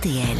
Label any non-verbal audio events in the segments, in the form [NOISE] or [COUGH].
RTL.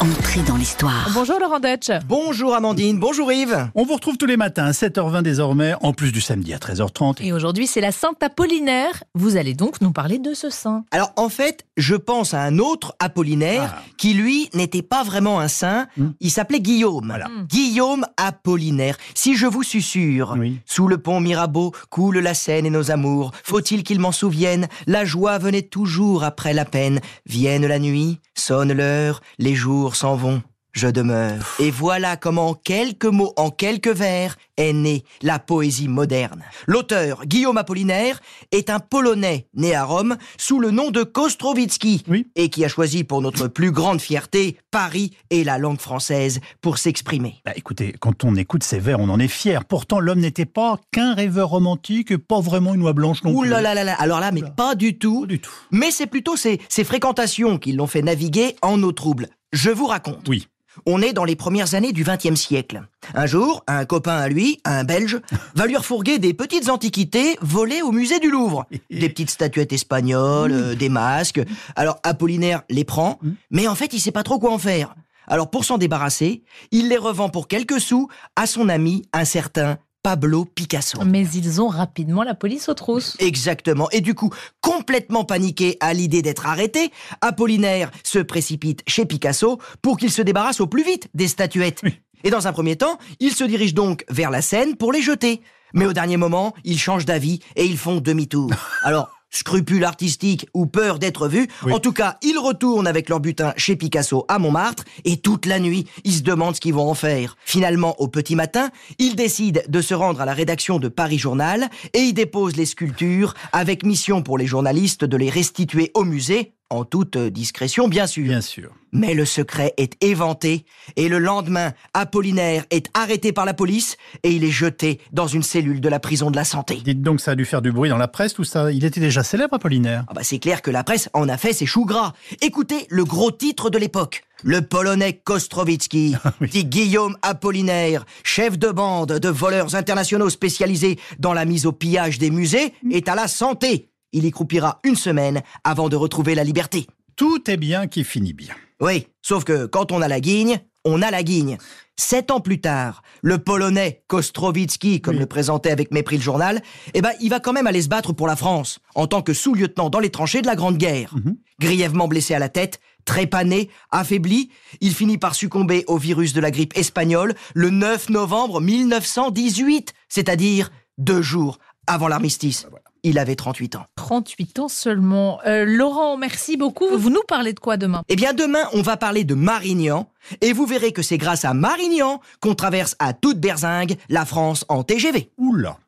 Entrée dans l'histoire. Bonjour Laurent Deutsch. Bonjour Amandine, bonjour Yves. On vous retrouve tous les matins à 7h20 désormais, en plus du samedi à 13h30. Et aujourd'hui, c'est la Sainte Apollinaire. Vous allez donc nous parler de ce saint. Alors en fait, je pense à un autre Apollinaire Ah. qui lui n'était pas vraiment un saint, il s'appelait Guillaume. Voilà. Hmm. Guillaume Apollinaire. Si je vous susurre, Oui. sous le pont Mirabeau coule la Seine et nos amours. Faut-il qu'ils m'en souviennent La joie venait toujours après la peine. Vienne la nuit, sonne l'heure, les jours s'en vont. Je demeure. Et voilà comment en quelques mots, en quelques vers, est née la poésie moderne. L'auteur, Guillaume Apollinaire, est un Polonais né à Rome sous le nom de Kostrowitzki Oui. et qui a choisi pour notre plus grande fierté Paris et la langue française pour s'exprimer. Bah, écoutez, quand on écoute ces vers, on en est fier. Pourtant, l'homme n'était pas qu'un rêveur romantique pas vraiment une oie blanche non Ouh plus. là là là là, alors là, mais Oula. pas du tout. Pas du tout. Mais c'est plutôt ces, ces fréquentations qui l'ont fait naviguer en eau trouble. Je vous raconte. Oui. On est dans les premières années du XXe siècle. Un jour, un copain à lui, un Belge, [LAUGHS] va lui refourguer des petites antiquités volées au musée du Louvre. Des petites statuettes espagnoles, euh, des masques. Alors Apollinaire les prend, mais en fait il sait pas trop quoi en faire. Alors pour s'en débarrasser, il les revend pour quelques sous à son ami, un certain Pablo Picasso. Mais ils ont rapidement la police aux trousses. Exactement. Et du coup, complètement paniqué à l'idée d'être arrêté, Apollinaire se précipite chez Picasso pour qu'il se débarrasse au plus vite des statuettes. Et dans un premier temps, il se dirige donc vers la Seine pour les jeter. Mais au dernier moment, ils changent d'avis et ils font demi-tour. [LAUGHS] Alors, scrupule artistique ou peur d'être vu, Oui. en tout cas, ils retournent avec leur butin chez Picasso à Montmartre et toute la nuit, ils se demandent ce qu'ils vont en faire. Finalement, au petit matin, ils décident de se rendre à la rédaction de Paris Journal et y déposent les sculptures avec mission pour les journalistes de les restituer au musée, en toute discrétion bien sûr. Bien sûr. Mais le secret est éventé et le lendemain, Apollinaire est arrêté par la police et il est jeté dans une cellule de la prison de la santé. Dites donc, ça a dû faire du bruit dans la presse, tout ça. Il était déjà célèbre, Apollinaire. Ah bah c'est clair que la presse en a fait ses choux gras. Écoutez le gros titre de l'époque. Le Polonais Kostrowitzki, [LAUGHS] oui. dit Guillaume Apollinaire, chef de bande de voleurs internationaux spécialisés dans la mise au pillage des musées, est à la santé. Il y croupira une semaine avant de retrouver la liberté. Tout est bien qui finit bien. Oui, sauf que quand on a la guigne, on a la guigne. Sept ans plus tard, le Polonais Kostrowitzki, comme Oui. le présentait avec mépris le journal, eh ben, il va quand même aller se battre pour la France, en tant que sous-lieutenant dans les tranchées de la Grande Guerre. Grièvement blessé à la tête, trépané, affaibli, il finit par succomber au virus de la grippe espagnole le 9 novembre 1918, c'est-à-dire deux jours avant l'armistice. Il avait 38 ans. 38 ans seulement. Euh, Laurent, merci beaucoup. Vous nous parlez de quoi demain? Eh bien, demain, on va parler de Marignan, et vous verrez que c'est grâce à Marignan qu'on traverse à toute berzingue la France en TGV. Oula.